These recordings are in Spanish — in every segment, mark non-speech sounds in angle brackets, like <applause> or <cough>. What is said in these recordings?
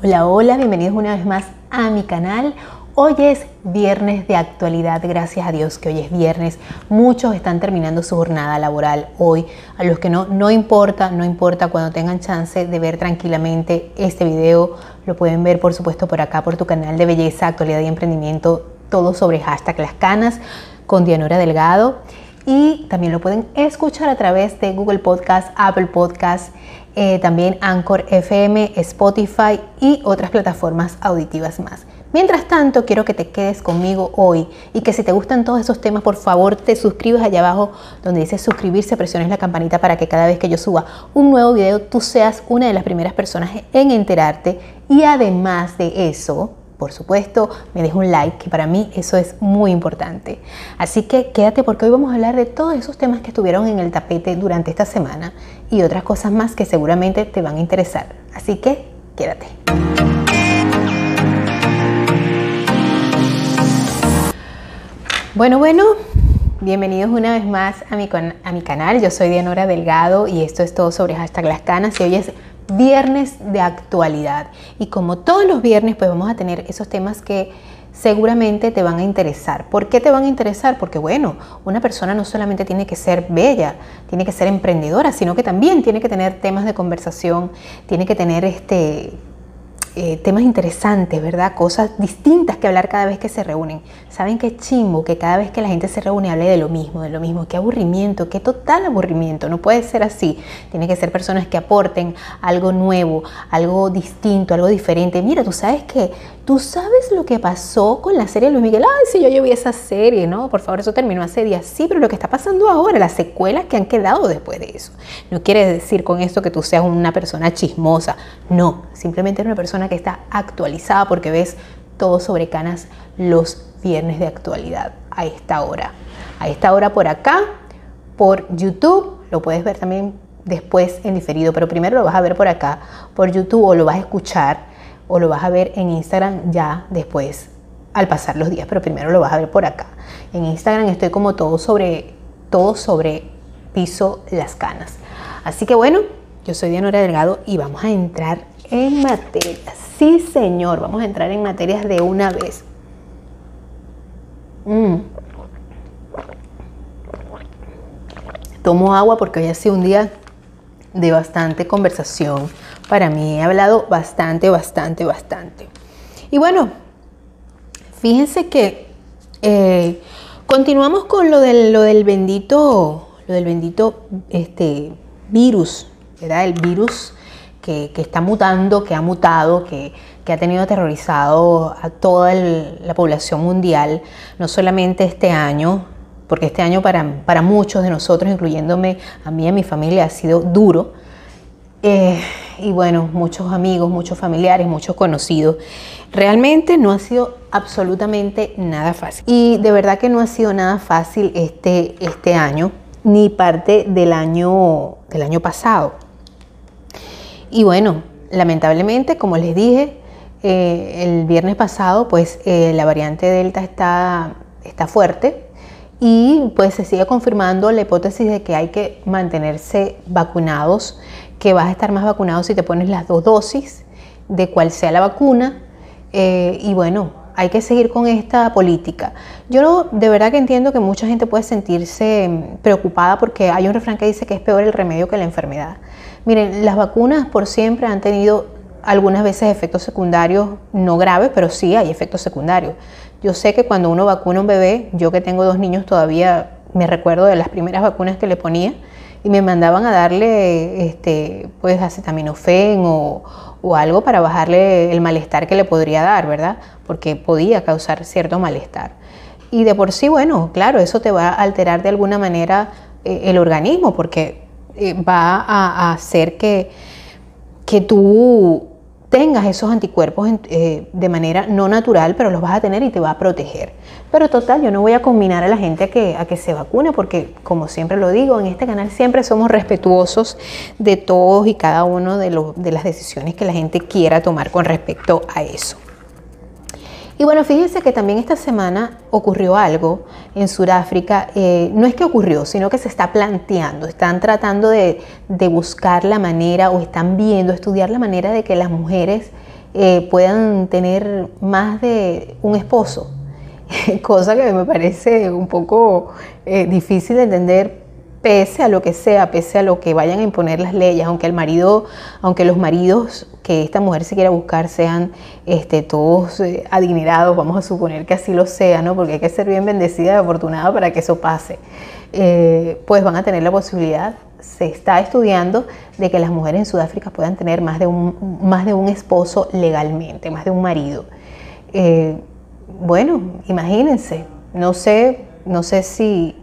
Hola, hola, bienvenidos una vez más a mi canal. Hoy es viernes de actualidad, gracias a Dios que hoy es viernes. Muchos están terminando su jornada laboral hoy. A los que no, no importa, no importa cuando tengan chance de ver tranquilamente este video. Lo pueden ver, por supuesto, por acá, por tu canal de belleza, actualidad y emprendimiento, todo sobre hashtag las canas con Dianora Delgado. Y también lo pueden escuchar a través de Google Podcast, Apple Podcast, eh, también Anchor FM, Spotify y otras plataformas auditivas más. Mientras tanto, quiero que te quedes conmigo hoy y que si te gustan todos esos temas, por favor te suscribas allá abajo donde dice suscribirse, presiones la campanita para que cada vez que yo suba un nuevo video, tú seas una de las primeras personas en enterarte. Y además de eso, por supuesto, me deja un like, que para mí eso es muy importante. Así que quédate porque hoy vamos a hablar de todos esos temas que estuvieron en el tapete durante esta semana y otras cosas más que seguramente te van a interesar. Así que quédate. Bueno, bueno, bienvenidos una vez más a mi, a mi canal. Yo soy Dianora Delgado y esto es todo sobre hashtag las canas y hoy es viernes de actualidad. Y como todos los viernes, pues vamos a tener esos temas que seguramente te van a interesar. ¿Por qué te van a interesar? Porque bueno, una persona no solamente tiene que ser bella, tiene que ser emprendedora, sino que también tiene que tener temas de conversación, tiene que tener este eh, temas interesantes, ¿verdad? Cosas distintas que hablar cada vez que se reúnen. ¿Saben qué chimbo? Que cada vez que la gente se reúne hable de lo mismo, de lo mismo. Qué aburrimiento, qué total aburrimiento. No puede ser así. Tiene que ser personas que aporten algo nuevo, algo distinto, algo diferente. Mira, tú sabes que, tú sabes lo que pasó con la serie de Luis Miguel. Ay, si yo, yo vi esa serie, ¿no? Por favor, eso terminó hace días. Sí, pero lo que está pasando ahora, las secuelas que han quedado después de eso. No quiere decir con esto que tú seas una persona chismosa. No, simplemente eres una persona que está actualizada porque ves todo sobre canas los viernes de actualidad a esta hora. A esta hora por acá, por YouTube, lo puedes ver también después en diferido, pero primero lo vas a ver por acá, por YouTube o lo vas a escuchar o lo vas a ver en Instagram ya después al pasar los días, pero primero lo vas a ver por acá. En Instagram estoy como todo sobre todo sobre piso las canas. Así que bueno, yo soy Dianora Delgado y vamos a entrar en materias. Sí, señor, vamos a entrar en materias de una vez. Mm. Tomo agua porque hoy ha sido un día de bastante conversación. Para mí he hablado bastante, bastante, bastante. Y bueno, fíjense que eh, continuamos con lo del, lo del bendito, lo del bendito este, virus, ¿verdad? El virus que, está mutando, que ha mutado, que, ha tenido aterrorizado a toda la población mundial, no solamente este año, porque este año para, para, muchos de nosotros, incluyéndome a mí y a mi familia, ha sido duro. Eh, y bueno, muchos amigos, muchos familiares, muchos conocidos. Realmente no ha sido absolutamente nada fácil. Y de verdad que no ha sido nada fácil este, este año, ni parte del año, del año pasado. Y bueno, lamentablemente, como les dije, eh, el viernes pasado, pues eh, la variante Delta está, está fuerte y pues se sigue confirmando la hipótesis de que hay que mantenerse vacunados, que vas a estar más vacunado si te pones las dos dosis de cual sea la vacuna. Eh, y bueno, hay que seguir con esta política. Yo de verdad que entiendo que mucha gente puede sentirse mm, preocupada porque hay un refrán que dice que es peor el remedio que la enfermedad. Miren, las vacunas por siempre han tenido algunas veces efectos secundarios no graves, pero sí hay efectos secundarios. Yo sé que cuando uno vacuna a un bebé, yo que tengo dos niños todavía me recuerdo de las primeras vacunas que le ponía y me mandaban a darle este, pues acetaminofén o, o algo para bajarle el malestar que le podría dar, ¿verdad? Porque podía causar cierto malestar. Y de por sí, bueno, claro, eso te va a alterar de alguna manera eh, el organismo porque eh, va a, hacer que, que tú tengas esos anticuerpos eh, de manera no natural, pero los vas a tener y te va a proteger. Pero total, yo no voy a combinar a la gente a que, a que se vacune, porque como siempre lo digo, en este canal siempre somos respetuosos de todos y cada uno de, de las decisiones que la gente quiera tomar con respecto a eso. Y bueno, fíjense que también esta semana ocurrió algo en Sudáfrica. Eh, no es que ocurrió, sino que se está planteando. Están tratando de, buscar la manera o están viendo, estudiar la manera de que las mujeres eh, puedan tener más de un esposo, <laughs> cosa que me parece un poco eh, difícil de entender pese a lo que sea, pese a lo que vayan a imponer las leyes, aunque el marido, aunque los maridos que esta mujer se quiera buscar sean este, todos eh, adinerados, vamos a suponer que así lo sea, ¿no? Porque hay que ser bien bendecida y afortunada para que eso pase. Eh, pues van a tener la posibilidad, se está estudiando, de que las mujeres en Sudáfrica puedan tener más de un, más de un esposo legalmente, más de un marido. Eh, bueno, imagínense, no sé, no sé si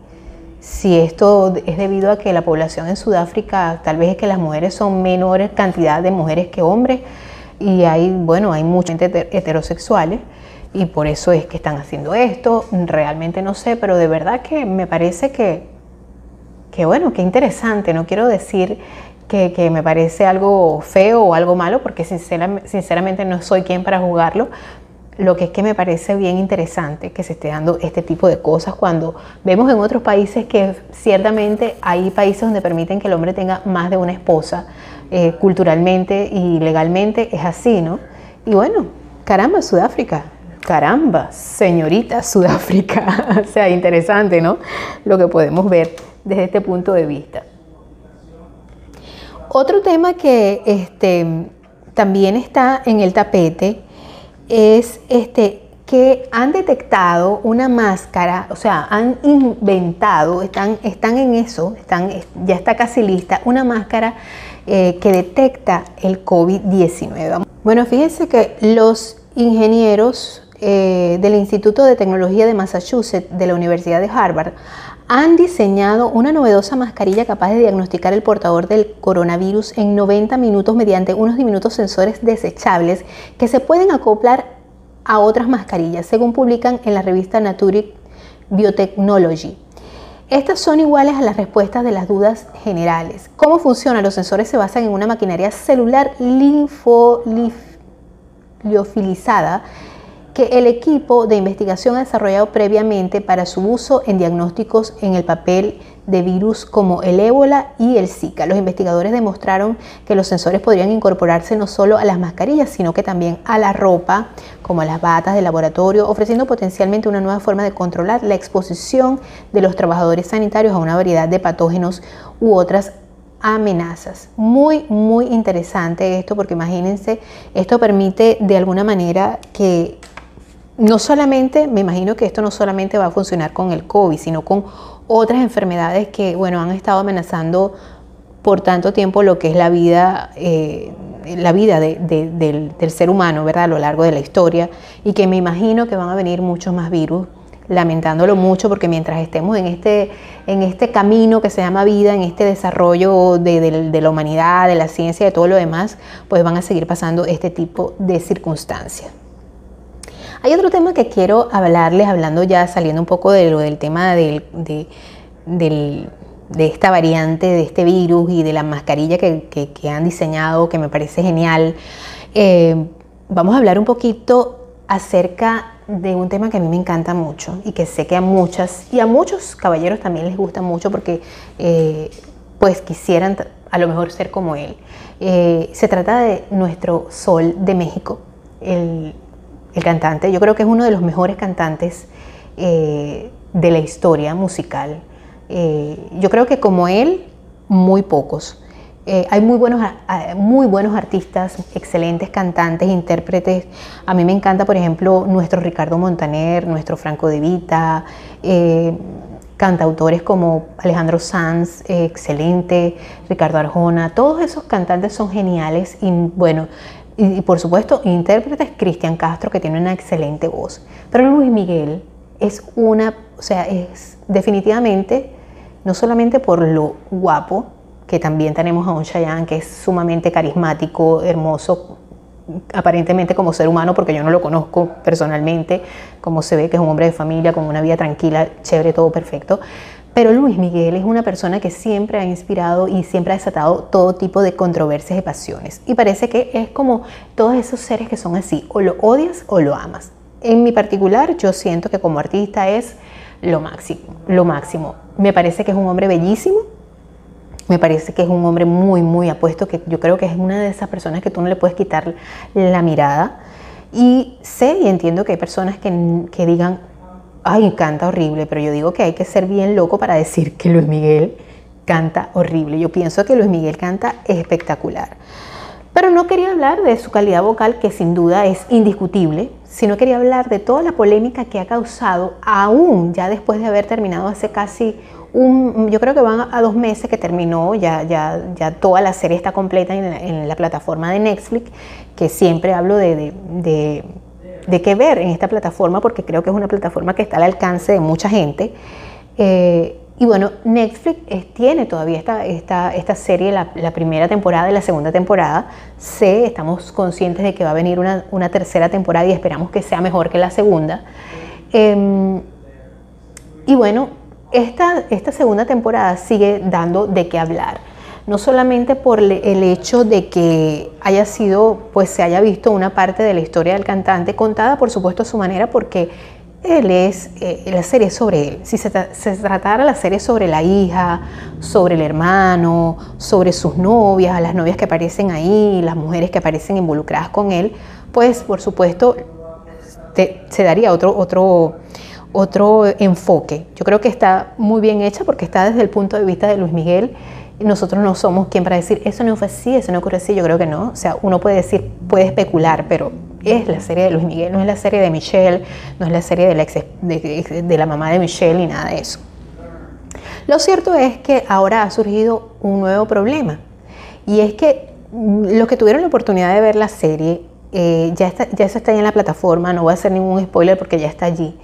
si esto es debido a que la población en Sudáfrica tal vez es que las mujeres son menores cantidad de mujeres que hombres y hay, bueno, hay muchos heterosexuales y por eso es que están haciendo esto. Realmente no sé, pero de verdad que me parece que, que bueno, que interesante. No quiero decir que, que, me parece algo feo o algo malo, porque sinceramente no soy quien para jugarlo, lo que es que me parece bien interesante que se esté dando este tipo de cosas cuando vemos en otros países que ciertamente hay países donde permiten que el hombre tenga más de una esposa, eh, culturalmente y legalmente es así, ¿no? Y bueno, caramba, Sudáfrica, caramba, señorita Sudáfrica, <laughs> sea, interesante, ¿no? Lo que podemos ver desde este punto de vista. Otro tema que este, también está en el tapete es este, que han detectado una máscara, o sea, han inventado, están, están en eso, están, ya está casi lista, una máscara eh, que detecta el COVID-19. Bueno, fíjense que los ingenieros eh, del Instituto de Tecnología de Massachusetts de la Universidad de Harvard han diseñado una novedosa mascarilla capaz de diagnosticar el portador del coronavirus en 90 minutos mediante unos diminutos sensores desechables que se pueden acoplar a otras mascarillas, según publican en la revista Nature Biotechnology. Estas son iguales a las respuestas de las dudas generales. ¿Cómo funcionan? Los sensores se basan en una maquinaria celular linfoliofilizada que el equipo de investigación ha desarrollado previamente para su uso en diagnósticos en el papel de virus como el ébola y el Zika. Los investigadores demostraron que los sensores podrían incorporarse no solo a las mascarillas, sino que también a la ropa, como a las batas de laboratorio, ofreciendo potencialmente una nueva forma de controlar la exposición de los trabajadores sanitarios a una variedad de patógenos u otras amenazas. Muy, muy interesante esto porque imagínense, esto permite de alguna manera que no solamente, me imagino que esto no solamente va a funcionar con el COVID, sino con otras enfermedades que, bueno, han estado amenazando por tanto tiempo lo que es la vida, eh, la vida del, ser humano, ¿verdad? A lo largo de la historia y que me imagino que van a venir muchos más virus, lamentándolo mucho porque mientras estemos en este, en este camino que se llama vida, en este desarrollo de la humanidad, de la ciencia, de todo lo demás, pues van a seguir pasando este tipo de circunstancias. Hay otro tema que quiero hablarles, hablando ya, saliendo un poco de lo del tema de, esta variante, de este virus y de la mascarilla que, han diseñado, que me parece genial. Eh, vamos a hablar un poquito acerca de un tema que a mí me encanta mucho y que sé que a muchas y a muchos caballeros también les gusta mucho porque eh, pues quisieran a lo mejor ser como él. Eh, se trata de nuestro sol de México, el el cantante. Yo creo que es uno de los mejores cantantes eh, de la historia musical. Eh, yo creo que como él, muy pocos. Eh, hay muy buenos, muy buenos artistas, excelentes cantantes, intérpretes. A mí me encanta, por ejemplo, nuestro Ricardo Montaner, nuestro Franco De Vita, cantautores como Alejandro Sanz, excelente, Ricardo Arjona. Todos esos cantantes son geniales y bueno, y, por supuesto, intérpretes Cristian Castro, que tiene una excelente voz. Pero Luis Miguel es una, o sea, es definitivamente, no solamente por lo guapo, que también tenemos a un Chayanne que es sumamente carismático, hermoso, aparentemente como ser humano, porque yo no lo conozco personalmente, como se ve que es un hombre de familia, con una vida tranquila, chévere, todo perfecto. Pero Luis Miguel es una persona que siempre ha inspirado y siempre ha desatado todo tipo de controversias y pasiones. Y parece que es como todos esos seres que son así, o lo odias o lo amas. En mi particular, yo siento que como artista es lo máximo, lo máximo. Me parece que es un hombre bellísimo, Me parece que es un hombre muy, muy apuesto, que yo creo que es una de esas personas que tú no le puedes quitar la mirada. Y sé y entiendo que hay personas que, que digan, ay, canta horrible, pero yo digo que hay que ser bien loco para decir que Luis Miguel canta horrible. Yo pienso que Luis Miguel canta espectacular. Pero no quería hablar de su calidad vocal, que sin duda es indiscutible, sino quería hablar de toda la polémica que ha causado, aún ya después de haber terminado hace casi un, yo creo que van a dos meses que terminó, ya, ya, ya toda la serie está completa en la, plataforma de Netflix, que siempre hablo de, de, qué ver en esta plataforma, porque creo que es una plataforma que está al alcance de mucha gente. Eh, y bueno, Netflix tiene todavía esta, esta, esta serie, la, primera temporada y la segunda temporada. Sé, estamos conscientes de que va a venir una, una tercera temporada y esperamos que sea mejor que la segunda. Em, y bueno, esta, esta segunda temporada sigue dando de qué hablar. No solamente por el hecho de que haya sido, pues se haya visto una parte de la historia del cantante contada, por supuesto, a su manera, porque él es, eh, la serie sobre él. Si se, tratara la serie sobre la hija, sobre el hermano, sobre sus novias, las novias que aparecen ahí, las mujeres que aparecen involucradas con él, pues por supuesto se daría otro, otro, otro enfoque. Yo creo que está muy bien hecha porque está desde el punto de vista de Luis Miguel. Nosotros no somos quien para decir, eso no fue así, eso no ocurrió así, yo creo que no. O sea, uno puede decir, puede especular, pero es la serie de Luis Miguel, no es la serie de Michelle, no es la serie de la, de, la mamá de Michelle ni nada de eso. Lo cierto es que ahora ha surgido un nuevo problema y es que mm, los que tuvieron la oportunidad de ver la serie, eh, ya, está, ya eso está ahí en la plataforma, no voy a hacer ningún spoiler porque ya está allí.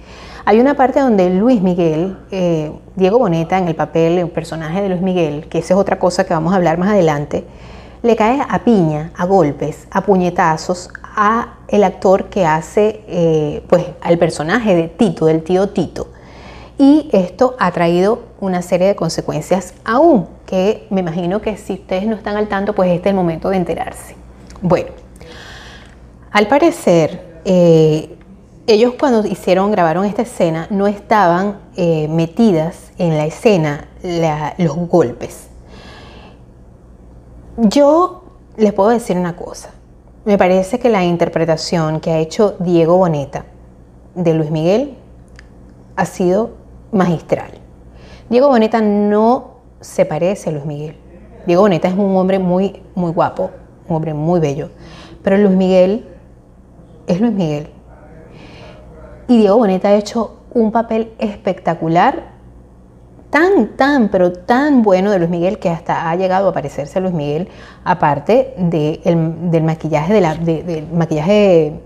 Hay una parte donde Luis Miguel, eh, Diego Boneta en el papel, un personaje de Luis Miguel, que esa es otra cosa que vamos a hablar más adelante, le cae a piña, a golpes, a puñetazos a el actor que hace eh, pues al personaje de Tito, del tío Tito. Y esto ha traído una serie de consecuencias aún, que me imagino que si ustedes no están al tanto, pues este es el momento de enterarse. Bueno, al parecer, eh, ellos cuando hicieron, grabaron esta escena, no estaban eh, metidas en la escena los golpes. Yo les puedo decir una cosa. Me parece que la interpretación que ha hecho Diego Boneta de Luis Miguel ha sido magistral. Diego Boneta no se parece a Luis Miguel. Diego Boneta es un hombre muy, muy guapo, un hombre muy bello. Pero Luis Miguel es Luis Miguel. Y Diego Boneta ha hecho un papel espectacular tan, tan, pero tan bueno de Luis Miguel que hasta ha llegado a parecerse a Luis Miguel, aparte del maquillaje, de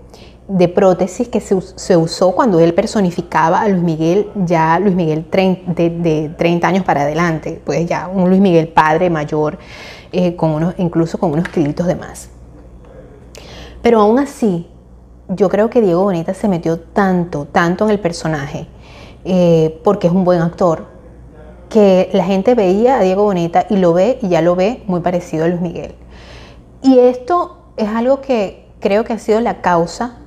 de prótesis que se, usó cuando él personificaba a Luis Miguel, ya Luis Miguel de, 30 años para adelante, pues ya un Luis Miguel padre, mayor, eh, con unos, incluso con unos kilitos de más. Pero aún así, yo creo que Diego Bonita se metió tanto, tanto en el personaje, eh, porque es un buen actor, que la gente veía a Diego Boneta y lo ve y ya lo ve muy parecido a Luis Miguel. Y esto es algo que creo que ha sido la causa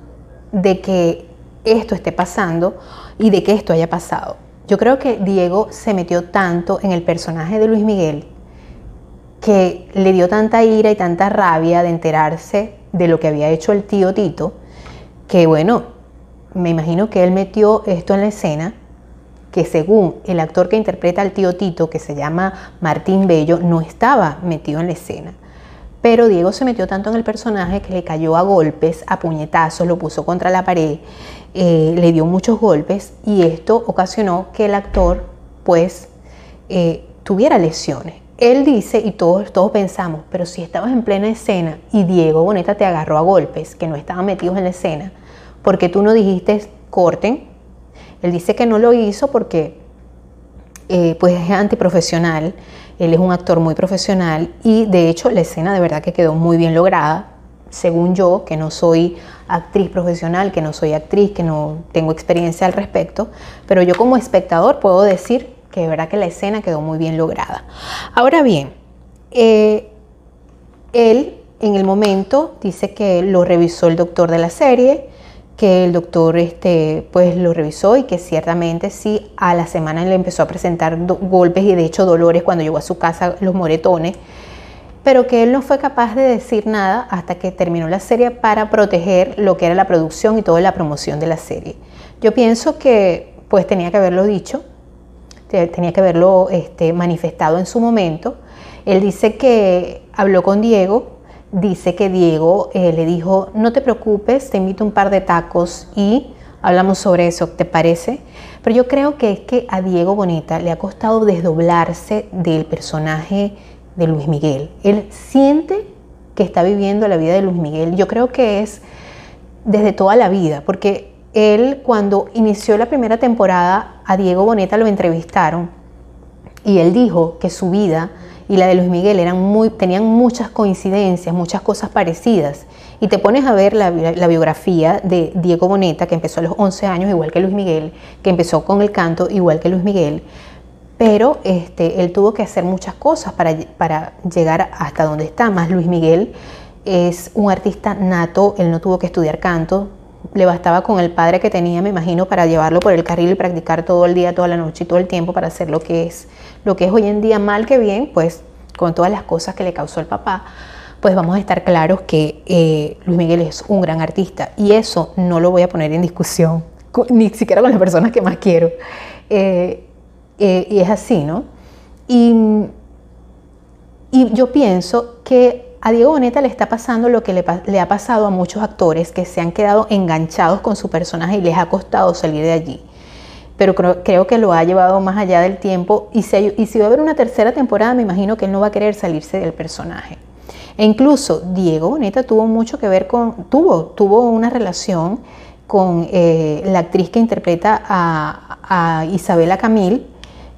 de que esto esté pasando y de que esto haya pasado. Yo creo que Diego se metió tanto en el personaje de Luis Miguel que le dio tanta ira y tanta rabia de enterarse de lo que había hecho el tío Tito, que bueno, me imagino que él metió esto en la escena que según el actor que interpreta al tío Tito, que se llama Martín Bello, no estaba metido en la escena. Pero Diego se metió tanto en el personaje que le cayó a golpes, a puñetazos, lo puso contra la pared, eh, le dio muchos golpes y esto ocasionó que el actor pues eh, tuviera lesiones. Él dice, y todos, todos pensamos, pero si estabas en plena escena y Diego Boneta te agarró a golpes, que no estaban metidos en la escena, porque tú no dijiste corten, él dice que no lo hizo porque eh, pues es antiprofesional, él es un actor muy profesional y de hecho la escena de verdad que quedó muy bien lograda, según yo, que no soy actriz profesional, que no soy actriz, que no tengo experiencia al respecto, pero yo como espectador puedo decir que de verdad que la escena quedó muy bien lograda. Ahora bien, eh, él en el momento dice que lo revisó el doctor de la serie, que el doctor este, pues lo revisó y que ciertamente sí, a la semana le empezó a presentar golpes y de hecho dolores cuando llegó a su casa, los moretones, pero que él no fue capaz de decir nada hasta que terminó la serie para proteger lo que era la producción y toda la promoción de la serie. Yo pienso que pues tenía que haberlo dicho, tenía que haberlo este, manifestado en su momento. Él dice que habló con Diego, dice que Diego eh, le dijo, no te preocupes, te invito un par de tacos y hablamos sobre eso, ¿te parece? Pero yo creo que es que a Diego Bonita le ha costado desdoblarse del personaje de Luis Miguel. Él siente que está viviendo la vida de Luis Miguel. Yo creo que es desde toda la vida, porque él cuando inició la primera temporada a Diego Boneta lo entrevistaron y él dijo que su vida y la de Luis Miguel eran muy, tenían muchas coincidencias, muchas cosas parecidas. Y te pones a ver la, biografía de Diego Boneta, que empezó a los 11 años, igual que Luis Miguel, que empezó con el canto, igual que Luis Miguel, pero este, él tuvo que hacer muchas cosas para, para llegar hasta donde está. Más Luis Miguel es un artista nato, él no tuvo que estudiar canto, le bastaba con el padre que tenía, me imagino, para llevarlo por el carril y practicar todo el día, toda la noche y todo el tiempo para hacer lo que es lo que es hoy en día mal que bien, pues con todas las cosas que le causó el papá, pues vamos a estar claros que eh, Luis Miguel es un gran artista y eso no lo voy a poner en discusión, ni siquiera con las personas que más quiero. Eh, eh, y es así, ¿no? Y, yo pienso que a Diego Boneta le está pasando lo que le, le ha pasado a muchos actores que se han quedado enganchados con su personaje y les ha costado salir de allí pero creo, que lo ha llevado más allá del tiempo. Y si, va a haber una tercera temporada me imagino que él no va a querer salirse del personaje. E incluso Diego Boneta tuvo mucho que ver con, tuvo, tuvo una relación con eh, la actriz que interpreta a, Isabela Camil,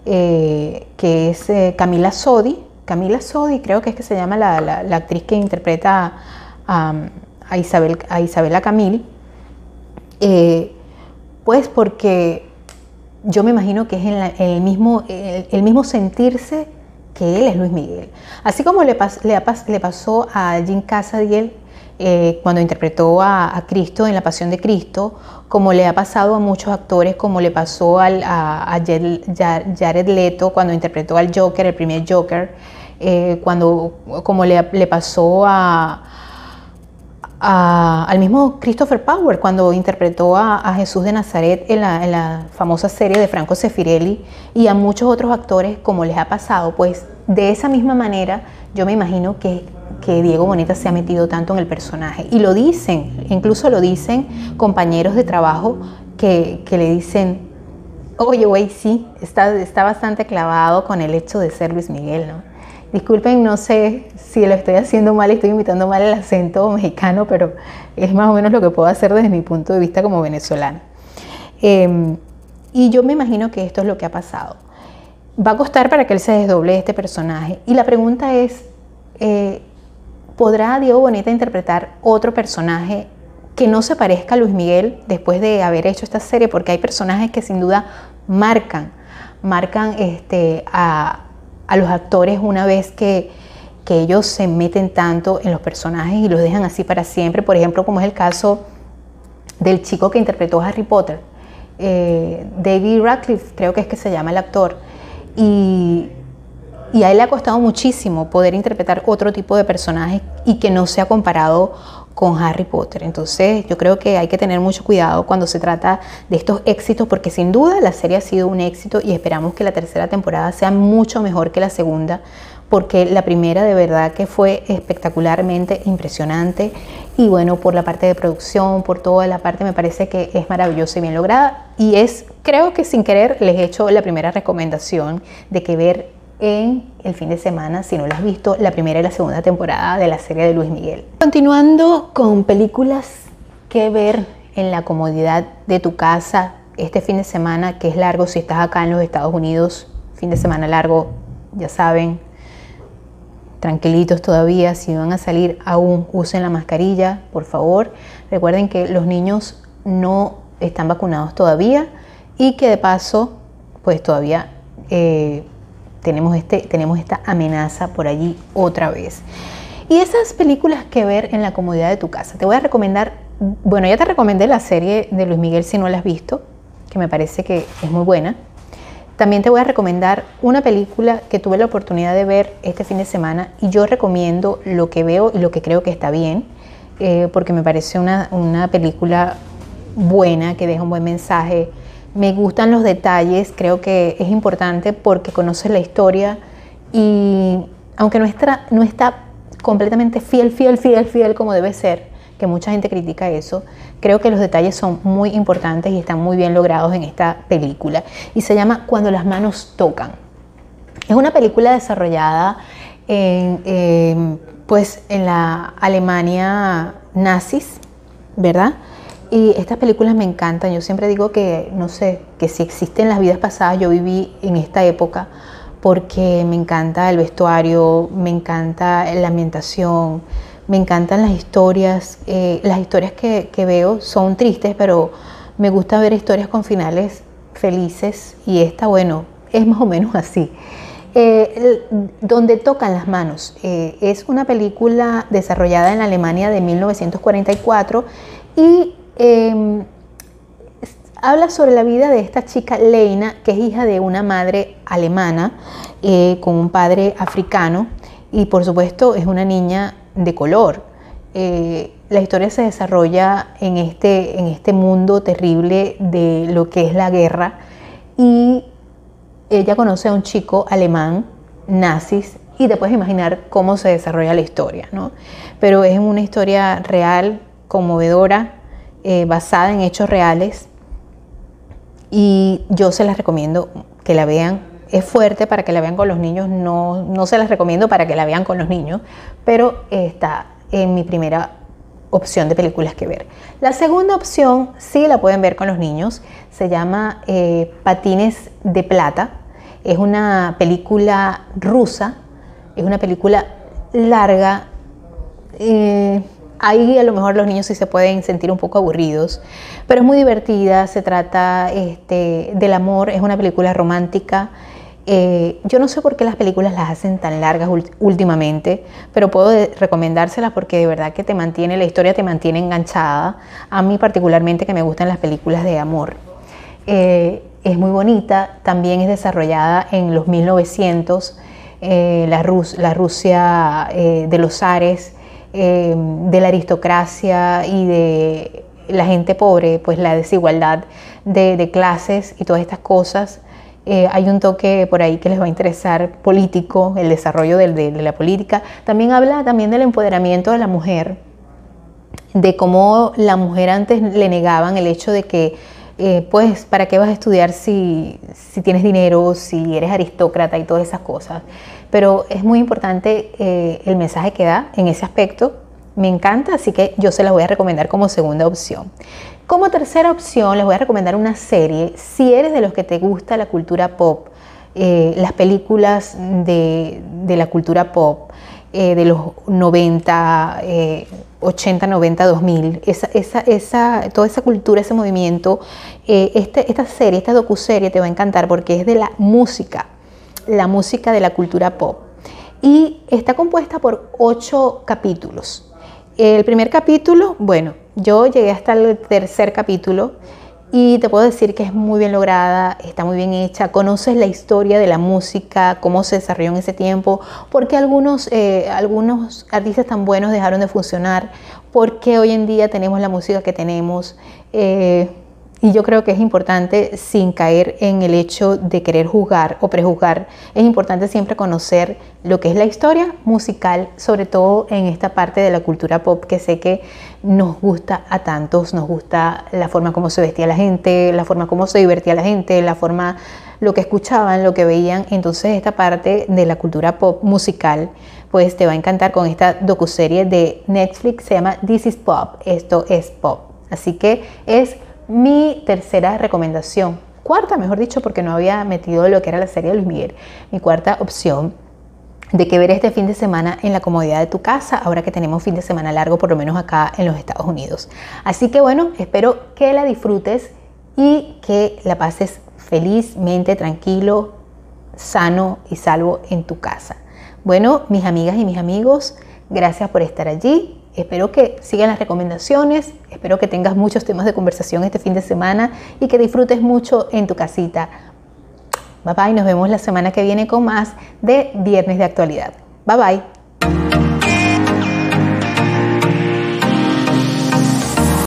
eh, que es eh, Camila Sodi, Camila Sodi creo que es que se llama la, actriz que interpreta a, Isabel, a Isabela Camil, pues porque yo me imagino que es el, mismo, el, mismo sentirse que él es Luis Miguel. Así como le, le, pasó a Jim Casadiel eh, cuando interpretó a, Cristo en La Pasión de Cristo, como le ha pasado a muchos actores, como le pasó al, a, Jared Leto cuando interpretó al Joker, el primer Joker, eh, cuando, como le, le pasó a, al mismo Christopher Power cuando interpretó a, Jesús de Nazaret en la, famosa serie de Franco Sefirelli y a muchos otros actores como les ha pasado, pues de esa misma manera yo me imagino que, que Diego Boneta se ha metido tanto en el personaje y lo dicen, incluso lo dicen compañeros de trabajo que, le dicen, oye, güey, sí, está, está bastante clavado con el hecho de ser Luis Miguel, ¿no? Disculpen, no sé si lo estoy haciendo mal, estoy imitando mal el acento mexicano, pero es más o menos lo que puedo hacer desde mi punto de vista como venezolano. Em, y yo me imagino que esto es lo que ha pasado. Va a costar para que él se desdoble este personaje. Y la pregunta es, eh, ¿podrá Diego Boneta interpretar otro personaje que no se parezca a Luis Miguel después de haber hecho esta serie? Porque hay personajes que sin duda marcan, marcan este, a, a los actores una vez que, ellos se meten tanto en los personajes y los dejan así para siempre. Por ejemplo, como es el caso del chico que interpretó a Harry Potter, eh, David Radcliffe, creo que es que se llama el actor. Y, y a él le ha costado muchísimo poder interpretar otro tipo de personaje y que no sea comparado con Harry Potter. Entonces yo creo que hay que tener mucho cuidado cuando se trata de estos éxitos porque sin duda la serie ha sido un éxito y esperamos que la tercera temporada sea mucho mejor que la segunda porque la primera de verdad que fue espectacularmente impresionante y bueno, por la parte de producción, por toda la parte me parece que es maravillosa y bien lograda y es, creo que sin querer les he hecho la primera recomendación de que ver en el fin de semana, si no lo has visto, la primera y la segunda temporada de la serie de Luis Miguel. Continuando con películas que ver en la comodidad de tu casa este fin de semana, que es largo si estás acá en los Estados Unidos, fin de semana largo, ya saben, tranquilitos todavía, si van a salir aún usen la mascarilla, por favor. Recuerden que los niños no están vacunados todavía y que de paso, pues todavía eh, tenemos, este, tenemos esta amenaza por allí otra vez. Y esas películas que ver en la comodidad de tu casa. Te voy a recomendar bueno, ya te recomendé la serie de Luis Miguel si no la has visto, que me parece que es muy buena. También te voy a recomendar una película que tuve la oportunidad de ver este fin de semana y yo recomiendo lo que veo y lo que creo que está bien, eh, porque me parece una, una película buena, que deja un buen mensaje. Me gustan los detalles, creo que es importante porque conoces la historia y aunque no está, no está completamente fiel, fiel, fiel, fiel como debe ser, que mucha gente critica eso, creo que los detalles son muy importantes y están muy bien logrados en esta película. Y se llama Cuando las manos tocan. Es una película desarrollada en, pues, en la Alemania nazis, ¿verdad? Y estas películas me encantan. Yo siempre digo que, no sé, que si existen las vidas pasadas, yo viví en esta época porque me encanta el vestuario, me encanta la ambientación, me encantan las historias. Eh, las historias que, veo son tristes, pero me gusta ver historias con finales felices y esta, bueno, es más o menos así. Eh, donde tocan las manos. Eh, es una película desarrollada en Alemania de 1944 y em, habla sobre la vida de esta chica Leina, que es hija de una madre alemana con un padre africano y por supuesto es una niña de color. Eh, la historia se desarrolla en este, en este mundo terrible de lo que es la guerra y ella conoce a un chico alemán, nazis, y te puedes imaginar cómo se desarrolla la historia, ¿no? Pero es una historia real, conmovedora, eh, basada en hechos reales. Y yo se las recomiendo que la vean. Es fuerte para que la vean con los niños, no, no se las recomiendo para que la vean con los niños, pero está en mi primera opción de películas que ver. La segunda opción sí la pueden ver con los niños, se llama eh, Patines de Plata, es una película rusa, es una película larga, eh, ahí a lo mejor los niños sí se pueden sentir un poco aburridos, pero es muy divertida, se trata este, del amor, es una película romántica, eh, yo no sé por qué las películas las hacen tan largas últimamente, pero puedo recomendárselas porque de verdad que te mantiene, la historia te mantiene enganchada. A mí particularmente que me gustan las películas de amor. Eh, es muy bonita, también es desarrollada en los 1900, eh, la, Rusia de los zares, de la aristocracia y de la gente pobre, pues la desigualdad de, de clases y todas estas cosas. Eh, hay un toque por ahí que les va a interesar político, el desarrollo de, la política. También habla también del empoderamiento de la mujer, de cómo la mujer antes le negaban el hecho de que, eh, pues, ¿para qué vas a estudiar si, si, tienes dinero, si eres aristócrata y todas esas cosas? Pero es muy importante eh, el mensaje que da en ese aspecto. Me encanta, así que yo se la voy a recomendar como segunda opción. Como tercera opción, les voy a recomendar una serie, si eres de los que te gusta la cultura pop, eh, las películas de, la cultura pop eh, de los 90, 80, 90, 2000, esa, esa, esa, toda esa cultura, ese movimiento, eh, este, esta serie, esta docuserie te va a encantar porque es de la música, la música de la cultura pop. Y está compuesta por ocho capítulos. El primer capítulo, bueno, yo llegué hasta el tercer capítulo y te puedo decir que es muy bien lograda, está muy bien hecha, conoces la historia de la música, cómo se desarrolló en ese tiempo, porque algunos, eh, algunos artistas tan buenos dejaron de funcionar, porque hoy en día tenemos la música que tenemos. Eh, y yo creo que es importante, sin caer en el hecho de querer juzgar o prejuzgar, es importante siempre conocer lo que es la historia musical, sobre todo en esta parte de la cultura pop que sé que nos gusta a tantos, nos gusta la forma como se vestía la gente, la forma como se divertía la gente, la forma, lo que escuchaban, lo que veían. Entonces esta parte de la cultura pop musical, pues te va a encantar con esta docuserie de Netflix, se llama This is Pop, esto es pop. Así que es mi tercera recomendación, cuarta mejor dicho, porque no había metido lo que era la serie de Luis Miguel, mi cuarta opción de que ver este fin de semana en la comodidad de tu casa, ahora que tenemos fin de semana largo, por lo menos acá en los Estados Unidos. Así que bueno, espero que la disfrutes y que la pases felizmente, tranquilo, sano y salvo en tu casa. Bueno, mis amigas y mis amigos, gracias por estar allí Espero que sigan las recomendaciones, espero que tengas muchos temas de conversación este fin de semana y que disfrutes mucho en tu casita. Bye bye, nos vemos la semana que viene con más de Viernes de Actualidad. Bye bye.